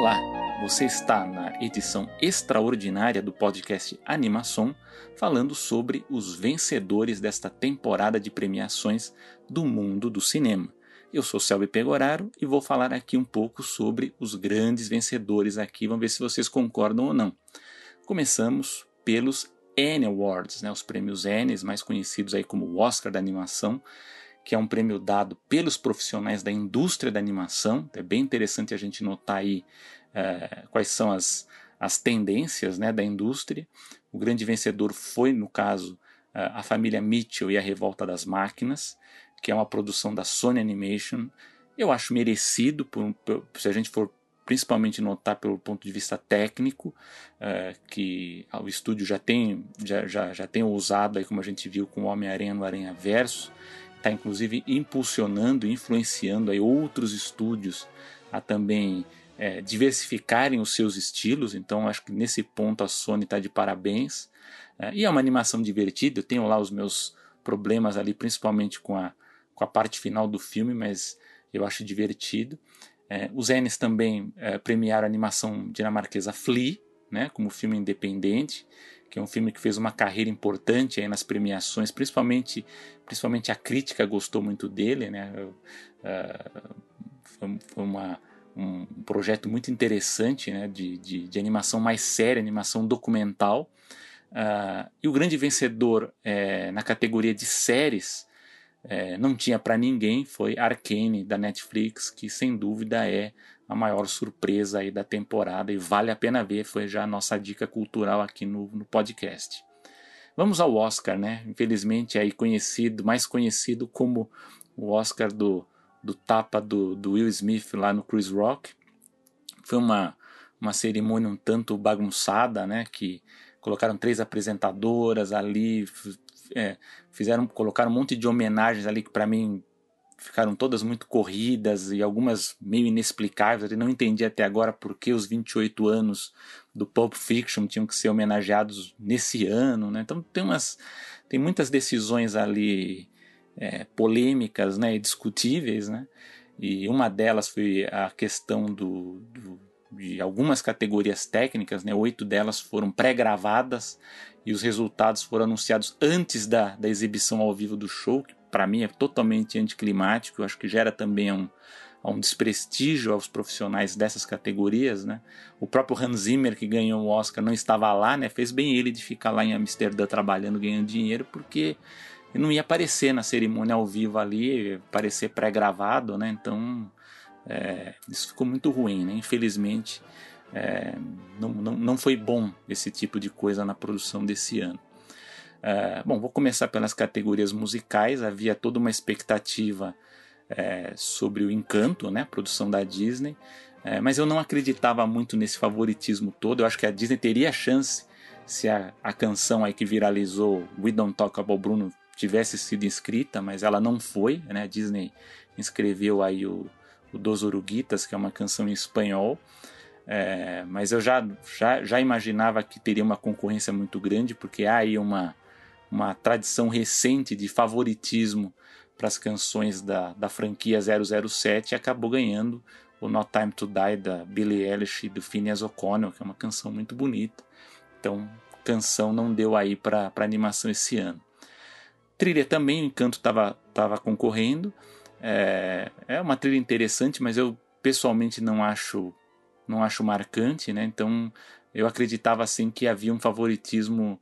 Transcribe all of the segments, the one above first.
Olá, você está na edição extraordinária do podcast Animação, falando sobre os vencedores desta temporada de premiações do mundo do cinema. Eu sou Selby Pegoraro e vou falar aqui um pouco sobre os grandes vencedores aqui, vamos ver se vocês concordam ou não. Começamos pelos Annie Awards, né, os prêmios Annies, mais conhecidos aí como Oscar da animação, que é um prêmio dado pelos profissionais da indústria da animação. É bem interessante a gente notar aí é, quais são as, as tendências né, da indústria. O grande vencedor foi, no caso, a família Mitchell e a Revolta das Máquinas, que é uma produção da Sony Animation. Eu acho merecido, por, por, se a gente for principalmente notar pelo ponto de vista técnico, uh, que o estúdio já tem, já, já, já tem usado, aí, como a gente viu com o Homem-Aranha no Aranha Verso, está inclusive impulsionando, influenciando aí outros estúdios a também é, diversificarem os seus estilos. Então acho que nesse ponto a Sony está de parabéns. É, e é uma animação divertida. Eu tenho lá os meus problemas ali, principalmente com a, com a parte final do filme, mas eu acho divertido. É, os Ennis também é, premiaram a animação dinamarquesa Flea, né, como filme independente que é um filme que fez uma carreira importante aí nas premiações, principalmente, principalmente a crítica gostou muito dele, né? Uh, foi, uma, um projeto muito interessante, né? De, de, de animação mais séria, animação documental. Uh, e o grande vencedor é, na categoria de séries é, não tinha para ninguém, foi Arcane da Netflix, que sem dúvida é a maior surpresa aí da temporada e vale a pena ver, foi já a nossa dica cultural aqui no, no podcast. Vamos ao Oscar, né? Infelizmente aí conhecido, mais conhecido como o Oscar do, do tapa do, do Will Smith lá no Chris Rock. Foi uma, uma cerimônia um tanto bagunçada, né? Que colocaram três apresentadoras ali, é, fizeram, colocaram um monte de homenagens ali que para mim ficaram todas muito corridas e algumas meio inexplicáveis. Eu não entendi até agora por que os 28 anos do Pulp Fiction tinham que ser homenageados nesse ano. Né? Então tem, umas, tem muitas decisões ali é, polêmicas né, e discutíveis. Né? E uma delas foi a questão do, do de algumas categorias técnicas, né? oito delas foram pré-gravadas e os resultados foram anunciados antes da, da exibição ao vivo do show, que para mim é totalmente anticlimático, eu acho que gera também um, um desprestígio aos profissionais dessas categorias, né? O próprio Hans Zimmer que ganhou o Oscar não estava lá, né? Fez bem ele de ficar lá em Amsterdã trabalhando, ganhando dinheiro, porque não ia aparecer na cerimônia ao vivo ali, aparecer pré-gravado, né? Então é, isso ficou muito ruim, né? Infelizmente é, não, não, não foi bom esse tipo de coisa na produção desse ano. Uh, bom, vou começar pelas categorias musicais. Havia toda uma expectativa é, sobre o Encanto, né, produção da Disney, é, mas eu não acreditava muito nesse favoritismo todo. Eu acho que a Disney teria chance se a, a canção aí que viralizou, We Don't Talk About Bruno, tivesse sido inscrita, mas ela não foi. Né? A Disney inscreveu aí o, o Dos Uruguitas, que é uma canção em espanhol. É, mas eu já, já, já imaginava que teria uma concorrência muito grande, porque há aí uma, uma tradição recente de favoritismo para as canções da, da franquia 007 e acabou ganhando o Not Time to Die da Billie Eilish e do Phineas O'Connell, que é uma canção muito bonita. Então, canção não deu aí para animação esse ano. Trilha também, o Encanto estava tava concorrendo. É, é uma trilha interessante, mas eu pessoalmente não acho não acho marcante, né? Então eu acreditava assim que havia um favoritismo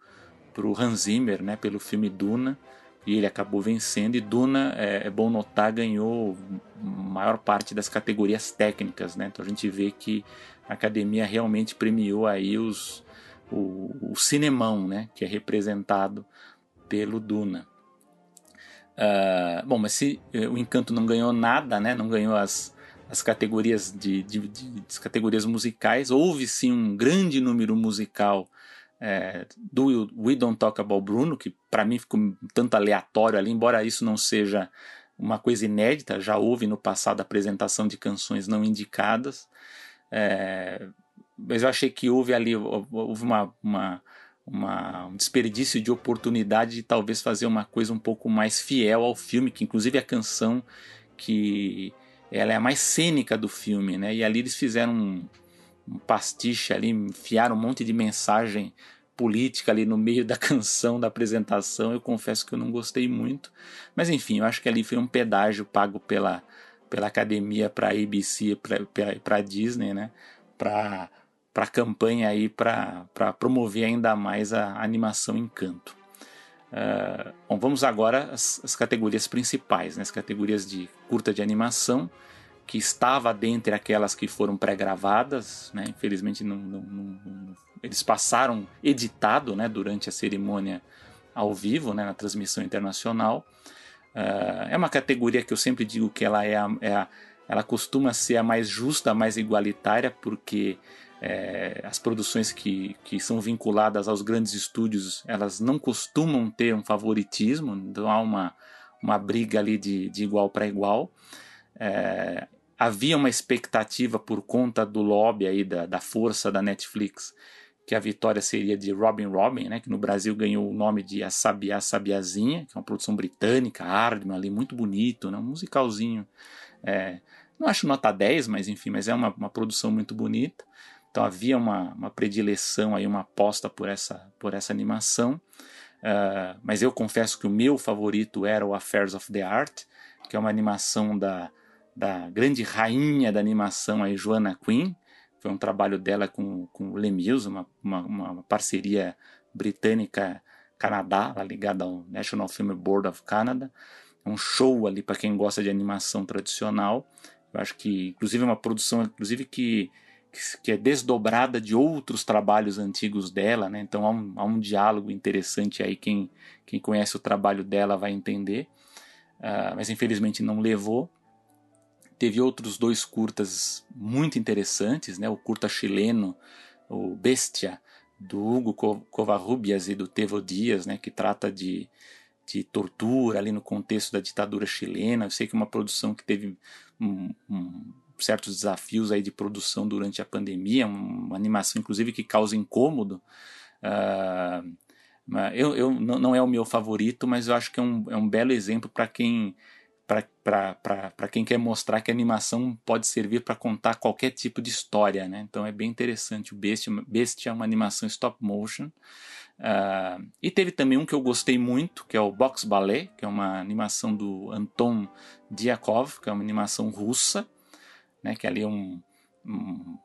para o Hans Zimmer, né, pelo filme Duna, e ele acabou vencendo. E Duna, é, é bom notar, ganhou maior parte das categorias técnicas, né? Então a gente vê que a academia realmente premiou aí os, o, o cinemão, né, que é representado pelo Duna. Uh, bom, mas se uh, o Encanto não ganhou nada, né, não ganhou as, as categorias de, de, de, de categorias musicais, houve sim um grande número musical é, do We Don't Talk About Bruno, que para mim ficou um tanto aleatório ali, embora isso não seja uma coisa inédita, já houve no passado apresentação de canções não indicadas, é, mas eu achei que houve ali houve uma, uma, uma, um desperdício de oportunidade de talvez fazer uma coisa um pouco mais fiel ao filme, que inclusive a canção que ela é a mais cênica do filme, né? E ali eles fizeram um, um pastiche ali, enfiaram um monte de mensagem política ali no meio da canção, da apresentação. Eu confesso que eu não gostei muito. Mas enfim, eu acho que ali foi um pedágio pago pela, pela academia para ABC, para Disney, né? Para para campanha aí para promover ainda mais a animação Encanto. Uh, bom, vamos agora às, às, categorias principais, né? as categorias de curta de animação, que estava dentre aquelas que foram pré-gravadas, né? infelizmente não, não, não, eles passaram editado né? durante a cerimônia ao vivo, né? na transmissão internacional. Uh, é uma categoria que eu sempre digo que ela é, a, é a, ela costuma ser a mais justa, a mais igualitária, porque é, as produções que, que são vinculadas aos grandes estúdios, elas não costumam ter um favoritismo, então há uma, uma briga ali de, de igual para igual. É, havia uma expectativa por conta do lobby aí da, da força da Netflix que a vitória seria de Robin Robin, né, que no Brasil ganhou o nome de A Sabiá Sabiazinha, que é uma produção britânica, Hardman ali, muito bonito, né, um musicalzinho. É, não acho nota 10, mas enfim, mas é uma, uma produção muito bonita. Então havia uma, uma predileção, aí, uma aposta por essa, por essa animação. Uh, mas eu confesso que o meu favorito era o Affairs of the Art, que é uma animação da, da grande rainha da animação, aí, Joanna Quinn. Foi um trabalho dela com, com o Lemieux, uma, uma, uma parceria britânica-Canadá, ligada ao National Film Board of Canada. É um show ali para quem gosta de animação tradicional. Eu acho que, inclusive, é uma produção, inclusive que que é desdobrada de outros trabalhos antigos dela, né? Então há um, há um diálogo interessante aí, quem, quem conhece o trabalho dela vai entender. Uh, mas infelizmente não levou. Teve outros dois curtas muito interessantes, né? O curta chileno, o Bestia, do Hugo Covarrubias e do Tevo Dias, né? Que trata de, de tortura ali no contexto da ditadura chilena. Eu sei que é uma produção que teve um, um certos desafios aí de produção durante a pandemia, uma animação inclusive que causa incômodo. Uh, eu, eu, não é o meu favorito, mas eu acho que é um, é um belo exemplo para quem para quem quer mostrar que a animação pode servir para contar qualquer tipo de história, né? Então é bem interessante. O Bestia, Bestia é uma animação stop motion. Uh, e teve também um que eu gostei muito, que é o Box Ballet, que é uma animação do Anton Diakov, que é uma animação russa né, que ali é um, um,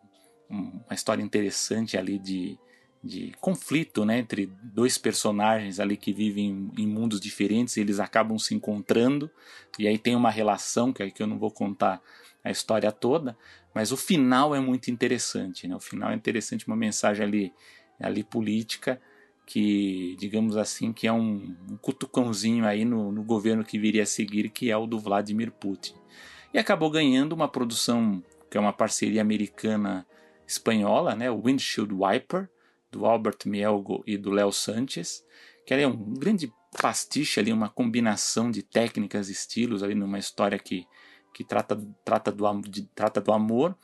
uma história interessante ali de, de conflito né, entre dois personagens ali que vivem em, mundos diferentes eles acabam se encontrando e aí tem uma relação que, que eu não vou contar a história toda, mas o final é muito interessante, né? O final é interessante, uma mensagem ali, ali política que, digamos assim, que é um, um cutucãozinho aí no, no governo que viria a seguir, que é o do Vladimir Putin e acabou ganhando uma produção que é uma parceria americana-espanhola, né, o Windshield Wiper, do Albert Mielgo e do Léo Sanches, que é um grande pastiche ali, uma combinação de técnicas e estilos ali numa história que, que trata, trata, do, de, trata do amor.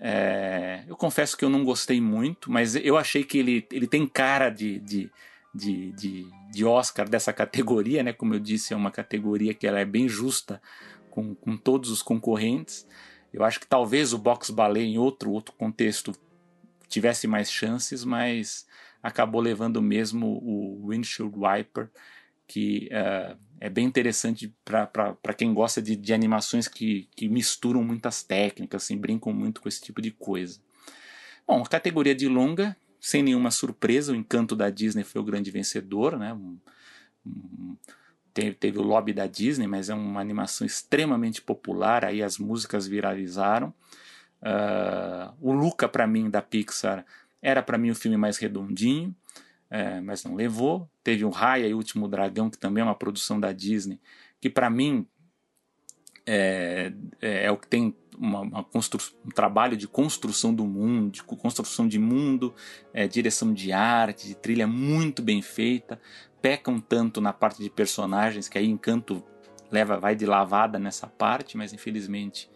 É, eu confesso que eu não gostei muito, mas eu achei que ele, ele tem cara de, de, de, de, de Oscar dessa categoria, né? Como eu disse, é uma categoria que ela é bem justa com, com todos os concorrentes. Eu acho que talvez o box ballet em outro, outro contexto tivesse mais chances, mas acabou levando mesmo o windshield wiper, que uh, é bem interessante para quem gosta de, de animações que, que misturam muitas técnicas, assim, brincam muito com esse tipo de coisa. Bom, categoria de longa, sem nenhuma surpresa, o Encanto da Disney foi o grande vencedor, né? Um, um, teve, teve o lobby da Disney, mas é uma animação extremamente popular, aí as músicas viralizaram. Uh, o Luca, para mim, da Pixar, era para mim o filme mais redondinho, é, mas não levou. Teve o Raya e o Último Dragão, que também é uma produção da Disney, que para mim é, é, é, o que tem uma, uma um trabalho de construção do mundo, de construção de mundo, é, direção de arte, de trilha muito bem feita, pecam tanto na parte de personagens que aí Encanto leva vai de lavada nessa parte, mas infelizmente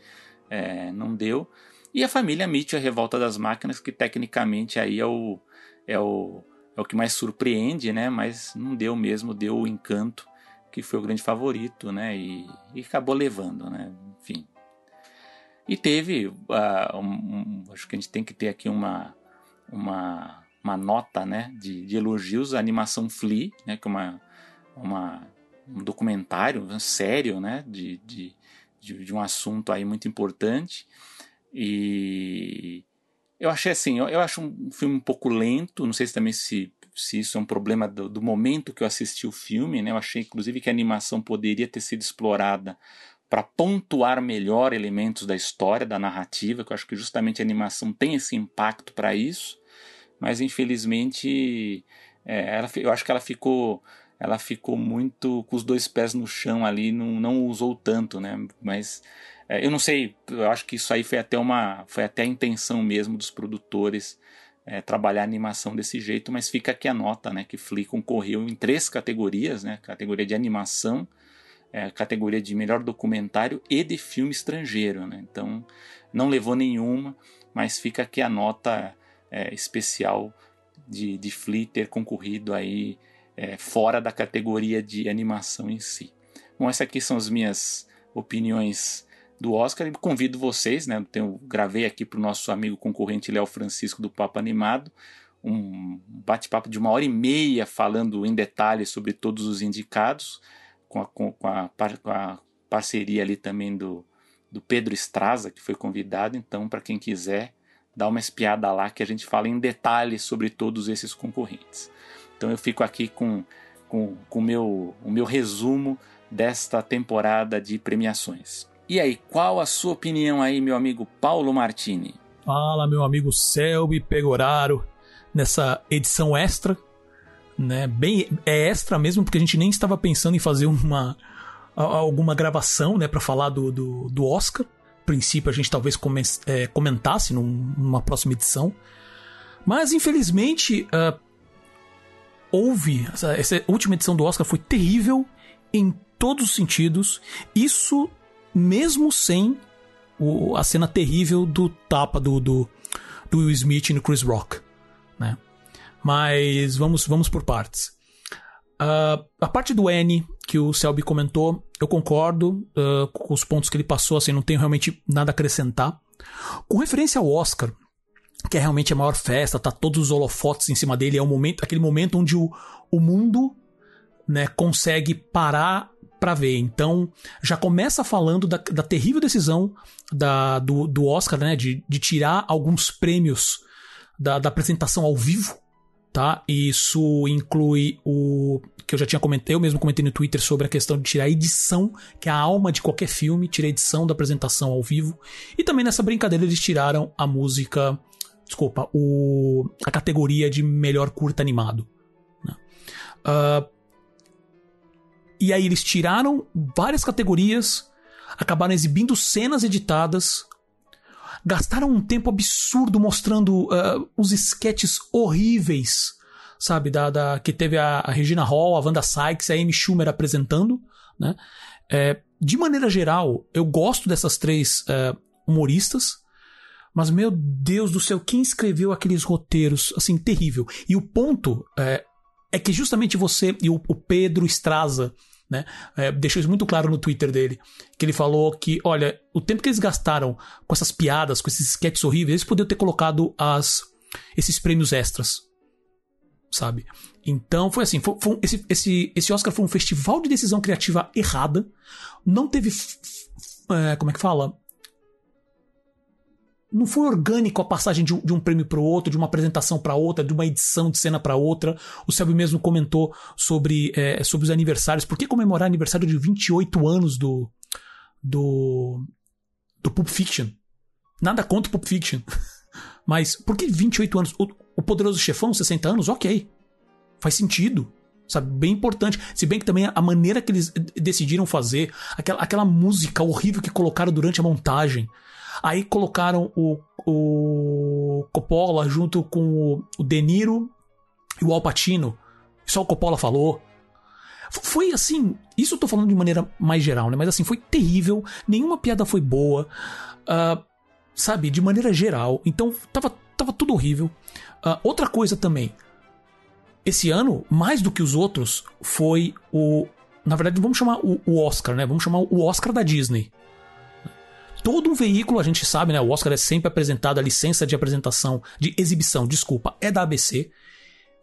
é, não deu. E a família Mitchell, a Revolta das Máquinas, que tecnicamente aí é o, é o, é o que mais surpreende, né? Mas não deu mesmo, deu o Encanto, que foi o grande favorito, né? E, e acabou levando, né? Enfim. E teve, uh, um, um, acho que a gente tem que ter aqui uma, uma, uma nota né, de, de elogios à animação Flea, né, que é uma, uma, um documentário sério né, de, de, de, de um assunto aí muito importante. E eu achei assim, eu, eu, acho um filme um pouco lento, não sei se também se, se isso é um problema do, do, momento que eu assisti o filme, né? Eu achei inclusive que a animação poderia ter sido explorada para pontuar melhor elementos da história, da narrativa, que eu acho que justamente a animação tem esse impacto para isso, mas infelizmente é, ela, eu acho que ela ficou ela ficou muito com os dois pés no chão ali, não, não usou tanto, né? Mas é, eu não sei, eu acho que isso aí foi até uma foi até a intenção mesmo dos produtores é, trabalhar animação desse jeito, mas fica aqui a nota, né? Que Flea concorreu em três categorias, né? Categoria de animação, é, categoria de melhor documentário e de filme estrangeiro. Né? Então não levou nenhuma, mas fica aqui a nota é, especial de, de Flea ter concorrido aí é, fora da categoria de animação em si. Bom, essas aqui são as minhas opiniões do Oscar e convido vocês, né? Eu gravei aqui para o nosso amigo concorrente Léo Francisco do Papo Animado um bate-papo de uma hora e meia falando em detalhes sobre todos os indicados com a, com a, com a parceria ali também do, do Pedro Estraza, que foi convidado. Então, para quem quiser, dá uma espiada lá que a gente fala em detalhes sobre todos esses concorrentes. Então, eu fico aqui com, com, com meu, o meu resumo desta temporada de premiações. E aí, qual a sua opinião aí, meu amigo Paulo Martini? Fala, meu amigo Selby Pegoraro, nessa edição extra né? Bem é extra mesmo porque a gente nem estava pensando em fazer uma alguma gravação, né, para falar do, do, do Oscar. A princípio a gente talvez é, comentasse num, numa próxima edição, mas infelizmente uh, houve essa, essa última edição do Oscar foi terrível em todos os sentidos. Isso mesmo sem o, a cena terrível do tapa do, do, do Will Smith no Chris Rock, né? Mas vamos, vamos por partes. Uh, a parte do N que o Selby comentou, eu concordo uh, com os pontos que ele passou, assim, não tenho realmente nada a acrescentar. Com referência ao Oscar, que é realmente a maior festa, tá todos os holofotes em cima dele, é o momento, aquele momento onde o, o mundo né, consegue parar para ver. Então, já começa falando da, da terrível decisão da, do, do Oscar, né, de, de tirar alguns prêmios da, da apresentação ao vivo tá? Isso inclui o que eu já tinha comentado, eu mesmo comentei no Twitter sobre a questão de tirar a edição, que é a alma de qualquer filme, tirar a edição da apresentação ao vivo. E também nessa brincadeira eles tiraram a música, desculpa, o, a categoria de melhor curta animado. Né? Uh, e aí eles tiraram várias categorias, acabaram exibindo cenas editadas gastaram um tempo absurdo mostrando uh, os esquetes horríveis, sabe? Da, da, que teve a, a, Regina Hall, a Wanda Sykes a Amy Schumer apresentando, né? É, de maneira geral, eu gosto dessas três uh, humoristas, mas meu Deus do céu, quem escreveu aqueles roteiros, assim, terrível. E o ponto é, é que justamente você e o, o Pedro Estraza né? É, deixou isso muito claro no Twitter dele. Que ele falou que, olha, o tempo que eles gastaram com essas piadas, com esses sketches horríveis, eles poderiam ter colocado as, esses prêmios extras. Sabe? Então foi assim: foi, foi, esse, esse, esse Oscar foi um festival de decisão criativa errada. Não teve. É, como é que fala? Não foi orgânico a passagem de um, de um prêmio para o outro, de uma apresentação para outra, de uma edição de cena para outra. O Selby mesmo comentou sobre, é, sobre os aniversários. Por que comemorar aniversário de 28 anos do, do, do Pulp Fiction? Nada contra o Pulp Fiction. Mas por que 28 anos? O, o Poderoso Chefão, 60 anos? Ok. Faz sentido. Sabe? Bem importante. Se bem que também a maneira que eles decidiram fazer, aquela, aquela música horrível que colocaram durante a montagem. Aí colocaram o, o Coppola junto com o De Niro e o Al Pacino. Só o Coppola falou. Foi assim, isso eu tô falando de maneira mais geral, né? Mas assim, foi terrível, nenhuma piada foi boa, uh, sabe? De maneira geral. Então, tava, tava tudo horrível. Uh, outra coisa também, esse ano, mais do que os outros, foi o. Na verdade, vamos chamar o, o Oscar, né? Vamos chamar o Oscar da Disney todo um veículo, a gente sabe, né? O Oscar é sempre apresentado, a licença de apresentação, de exibição, desculpa, é da ABC.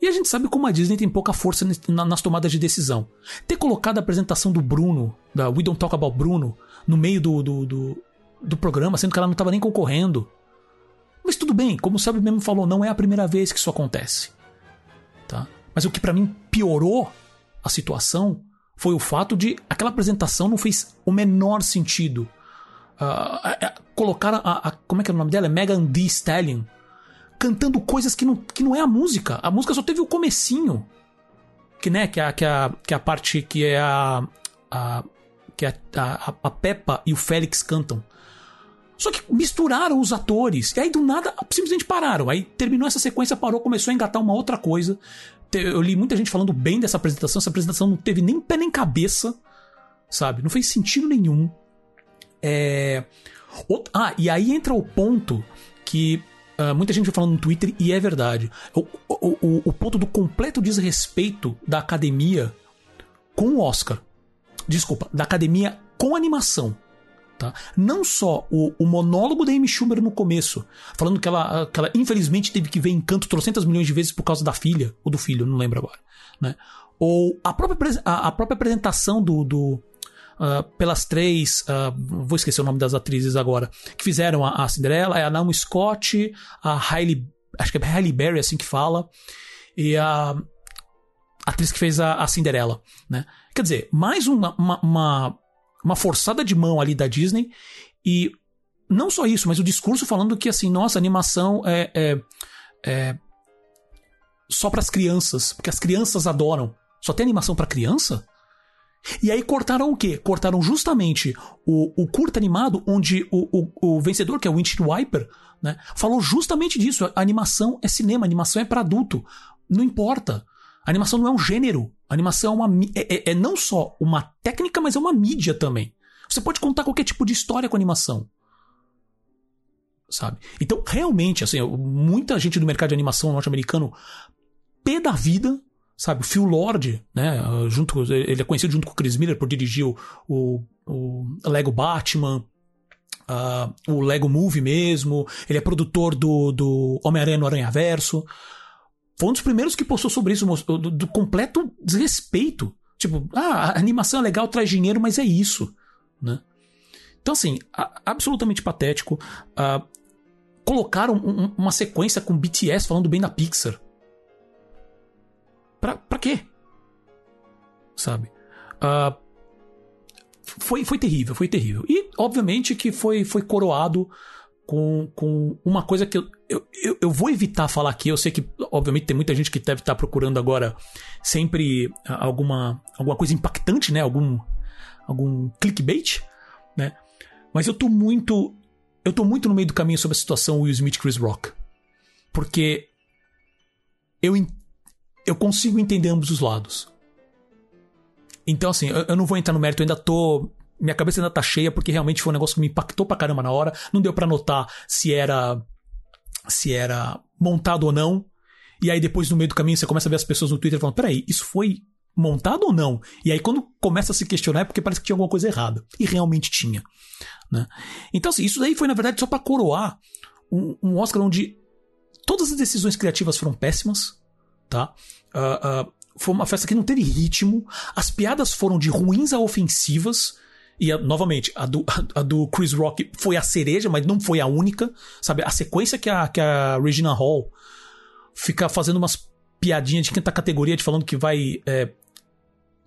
E a gente sabe como a Disney tem pouca força nas tomadas de decisão. Ter colocado a apresentação do Bruno, da We Don't Talk About Bruno, no meio do, do, do, do programa, sendo que ela não estava nem concorrendo. Mas tudo bem, como o Selby mesmo falou, não é a primeira vez que isso acontece. Tá? Mas o que para mim piorou a situação foi o fato de aquela apresentação não fez o menor sentido. Uh, colocar a, a, Como é que é o nome dela? É Megan Thee Stallion. Cantando coisas que não, que não é a música. A música só teve o comecinho. Que, né, que, é, que, é, que a parte que é a. a que é a, a Peppa e o Félix cantam. Só que misturaram os atores. E aí do nada simplesmente pararam. Aí terminou essa sequência, parou, começou a engatar uma outra coisa. Eu li muita gente falando bem dessa apresentação. Essa apresentação não teve nem pé nem cabeça. Sabe? Não fez sentido nenhum. É... Ah, e aí entra o ponto que uh, muita gente vai falando no Twitter e é verdade. O, o, o, ponto do completo desrespeito da academia com o Oscar. Desculpa, da academia com animação. Tá? Não só o, o, monólogo da Amy Schumer no começo, falando que ela, que ela infelizmente teve que ver Encanto trocentas milhões de vezes por causa da filha, ou do filho, não lembro agora. Né? Ou a própria, a, a própria apresentação do, do uh, pelas três, uh, vou esquecer o nome das atrizes agora, que fizeram a, a Cinderela, é a Naomi Scott, a Hailey, acho que é Hailey Berry, assim que fala, e a atriz que fez a, a Cinderela, né? Quer dizer, mais uma, uma, uma, uma forçada de mão ali da Disney e não só isso, mas o discurso falando que assim, nossa, animação é, é, é só para as crianças, porque as crianças adoram. Só tem animação para criança? E aí cortaram o quê? Cortaram justamente o, o curto animado, onde o, o, o vencedor, que é o Windshield Wiper, né, falou justamente disso. A animação é cinema, animação é para adulto. Não importa. A animação não é um gênero. A animação é, uma, é, é, é não só uma técnica, mas é uma mídia também. Você pode contar qualquer tipo de história com animação. Sabe? Então, realmente, assim, muita gente do mercado de animação norte-americano pé da vida sabe? O Phil Lord, né? Junto, ele é conhecido junto com o Chris Miller por dirigir o, o, o Lego Batman, uh, o Lego Movie mesmo. Ele é produtor do, do Homem-Aranha no Aranha Verso. Foi um dos primeiros que postou sobre isso, do, do completo desrespeito. Tipo, ah, a animação é legal, traz dinheiro, mas é isso, né? Então, assim, a, absolutamente patético. Uh, colocaram um, uma sequência com BTS falando bem da Pixar. Pra, pra quê? Sabe? Uh, foi, foi terrível, foi terrível. E, obviamente, que foi, foi coroado com, com uma coisa que eu, eu, eu, vou evitar falar aqui. Eu sei que, obviamente, tem muita gente que deve estar procurando agora sempre alguma, alguma coisa impactante, né? Algum, algum clickbait, né? Mas eu tô muito. Eu tô muito no meio do caminho sobre a situação Will Smith Chris Rock. Porque eu, eu consigo entender ambos os lados. Então, assim, eu, eu não vou entrar no mérito, eu ainda tô. Minha cabeça ainda tá cheia, porque realmente foi um negócio que me impactou pra caramba na hora. Não deu para notar se era. se era montado ou não. E aí, depois, no meio do caminho, você começa a ver as pessoas no Twitter falando: peraí, isso foi montado ou não? E aí, quando começa a se questionar, é porque parece que tinha alguma coisa errada. E realmente tinha. Né? Então, assim, isso daí foi, na verdade, só para coroar um, um Oscar onde todas as decisões criativas foram péssimas tá? Uh, uh, foi uma festa que não teve ritmo, as piadas foram de ruins a ofensivas. E, novamente, a do, a do Chris Rock foi a cereja, mas não foi a única. Sabe? A sequência que a, que a Regina Hall fica fazendo umas piadinhas de quinta categoria, de falando que vai. É,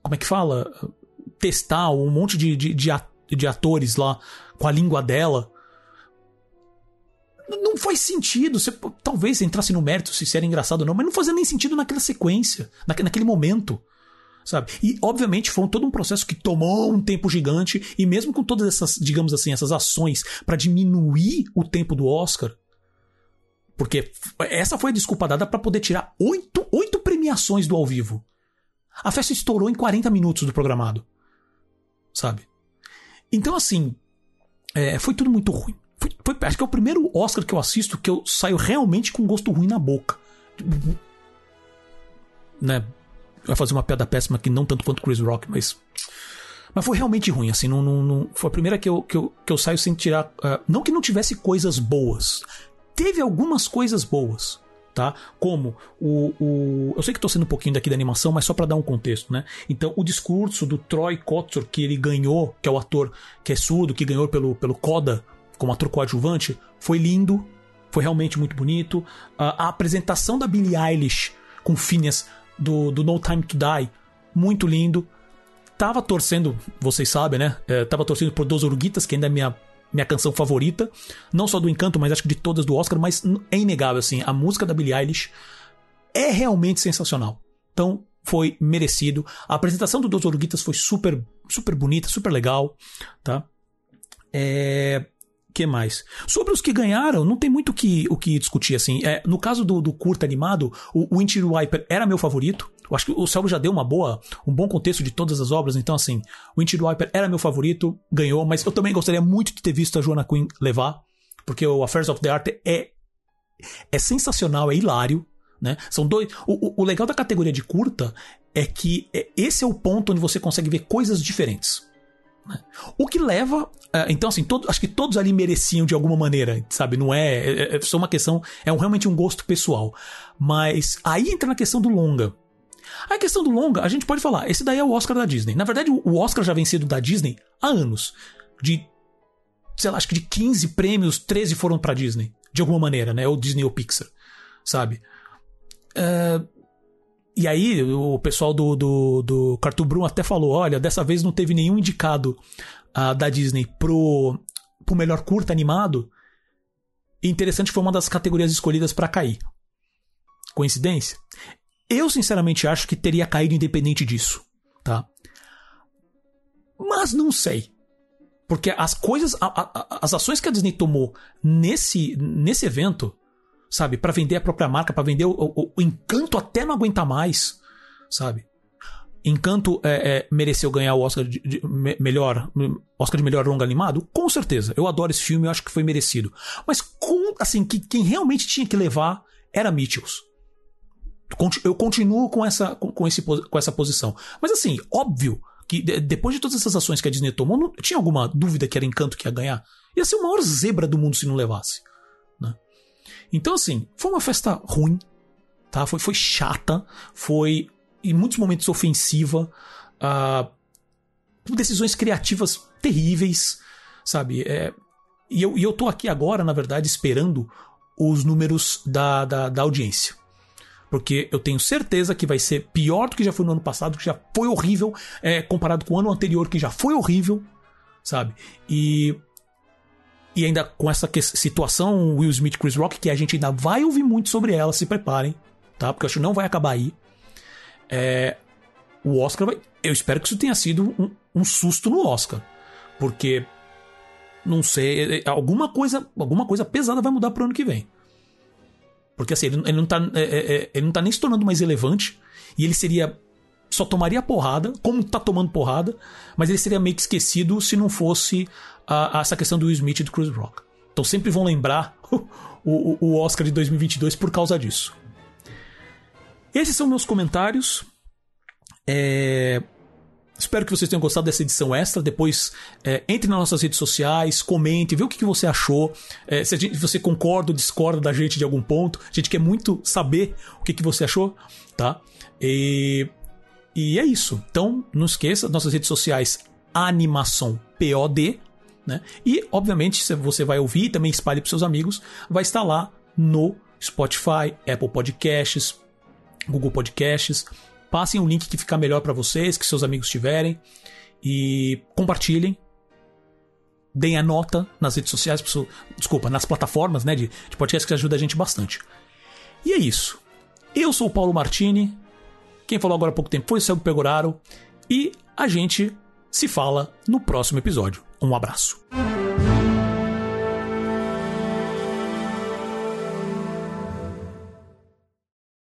como é que fala? Testar um monte de, de, de atores lá com a língua dela não faz sentido. Você talvez entrasse no mérito se era engraçado ou não, mas não fazia nem sentido naquela sequência, naquele momento. Sabe? E, obviamente, foi todo um processo que tomou um tempo gigante, e mesmo com todas essas, digamos assim, essas ações para diminuir o tempo do Oscar, porque essa foi a desculpa dada para poder tirar oito, oito premiações do ao vivo. A festa estourou em 40 minutos do programado. Sabe? Então, assim, é, foi tudo muito ruim. Foi, foi, acho que é o primeiro Oscar que eu assisto que eu saio realmente com gosto ruim na boca. Né? Vai fazer uma piada péssima aqui, não tanto quanto Chris Rock, mas. Mas foi realmente ruim, assim, não, não, não, foi a primeira que eu, que eu, que eu saio sem tirar. Uh, não que não tivesse coisas boas. Teve algumas coisas boas tá? Como o, o eu sei que estou sendo um pouquinho daqui da animação, mas só para dar um contexto, né? Então, o discurso do Troy Kotsur que ele ganhou, que é o ator que é surdo, que ganhou pelo pelo Coda como ator coadjuvante, foi lindo, foi realmente muito bonito. a apresentação da Billie Eilish com Phineas do, do No Time to Die, muito lindo. Tava torcendo, vocês sabem, né? É, tava torcendo por Dos Uruguitas, que ainda é minha minha canção favorita, não só do Encanto, mas acho que de todas do Oscar, mas é inegável assim, a música da Billie Eilish é realmente sensacional. Então, foi merecido. A apresentação do Dos Oruguitas foi super super bonita, super legal, tá? É que mais? Sobre os que ganharam, não tem muito que, o que discutir, assim. É, no caso do, do curta animado, o Windshield Wiper era meu favorito. Eu acho que o Selby já deu uma boa, um bom contexto de todas as obras, então assim, o Windshield Wiper era meu favorito, ganhou, mas eu também gostaria muito de ter visto a Joanna Quinn levar, porque o Affairs of the Art é, é sensacional, é hilário, né? São dois. O, o, o legal da categoria de curta é que é, esse é o ponto onde você consegue ver coisas diferentes. O que leva. É, então, assim, todo, acho que todos ali mereciam de alguma maneira, sabe? Não é. É, é só uma questão. É um, realmente um gosto pessoal. Mas aí entra na questão do longa. A questão do longa, a gente pode falar, esse daí é o Oscar da Disney. Na verdade, o Oscar já vem sendo da Disney há anos. De, sei lá, acho que de 15 prêmios, 13 foram pra Disney. De alguma maneira, né? Ou Disney ou Pixar, sabe? Uh, e aí, o pessoal do, do, do Cartoon Brum até falou: olha, dessa vez não teve nenhum indicado uh, da Disney pro, pro melhor curta animado. E interessante foi uma das categorias escolhidas para cair. Coincidência? Eu, sinceramente, acho que teria caído independente disso, tá? Mas não sei. Porque as coisas, a, a, as ações que a Disney tomou nesse, nesse evento sabe? Para vender a própria marca, para vender o, o, o, Encanto até não aguentar mais, sabe? Encanto é, é, mereceu ganhar o Oscar de, de, melhor Oscar de melhor longa animado? Com certeza. Eu adoro esse filme, eu acho que foi merecido. Mas com, assim, que, quem realmente tinha que levar era Mitchells. Eu continuo com essa, com, com, esse, com essa posição. Mas assim, óbvio que depois de todas essas ações que a Disney tomou, não tinha alguma dúvida que era Encanto que ia ganhar. Ia ser o maior zebra do mundo se não levasse. Então, assim, foi uma festa ruim, tá? Foi, foi chata, foi em muitos momentos ofensiva, uh, decisões criativas terríveis, sabe? É, e, eu, e eu tô aqui agora, na verdade, esperando os números da, da, da audiência. Porque eu tenho certeza que vai ser pior do que já foi no ano passado, que já foi horrível, é, comparado com o ano anterior, que já foi horrível, sabe? E e ainda com essa situação Will Smith Chris Rock, que a gente ainda vai ouvir muito sobre ela, se preparem, tá? Porque eu acho que não vai acabar aí. É, o Oscar vai. Eu espero que isso tenha sido um, um susto no Oscar. Porque. Não sei. É, é, alguma coisa, alguma coisa pesada vai mudar pro ano que vem. Porque assim, ele, ele não tá, é, é, ele não tá nem se tornando mais relevante. E ele seria só tomaria porrada, como tá tomando porrada, mas ele seria meio que esquecido se não fosse a, a essa questão do Will Smith e do Chris Rock. Então sempre vão lembrar o, o, o Oscar de 2022 por causa disso. Esses são meus comentários. É... Espero que vocês tenham gostado dessa edição extra. Depois é, entre nas nossas redes sociais, comente, vê o que, que você achou. É, se gente, você concorda ou discorda da gente de algum ponto. A gente quer muito saber o que, que você achou, tá? E e é isso. Então, não esqueça, nossas redes sociais, Animação POD, né? E, obviamente, se você vai ouvir e também espalhe para seus amigos, vai estar lá no Spotify, Apple Podcasts, Google Podcasts. Passem o link que ficar melhor para vocês, que seus amigos tiverem. E compartilhem. Deem a nota nas redes sociais, desculpa, nas plataformas né, de, de podcast que ajuda a gente bastante. E é isso. Eu sou o Paulo Martini. Quem falou agora há pouco tempo foi o Celso Pegoraro. E a gente se fala no próximo episódio. Um abraço.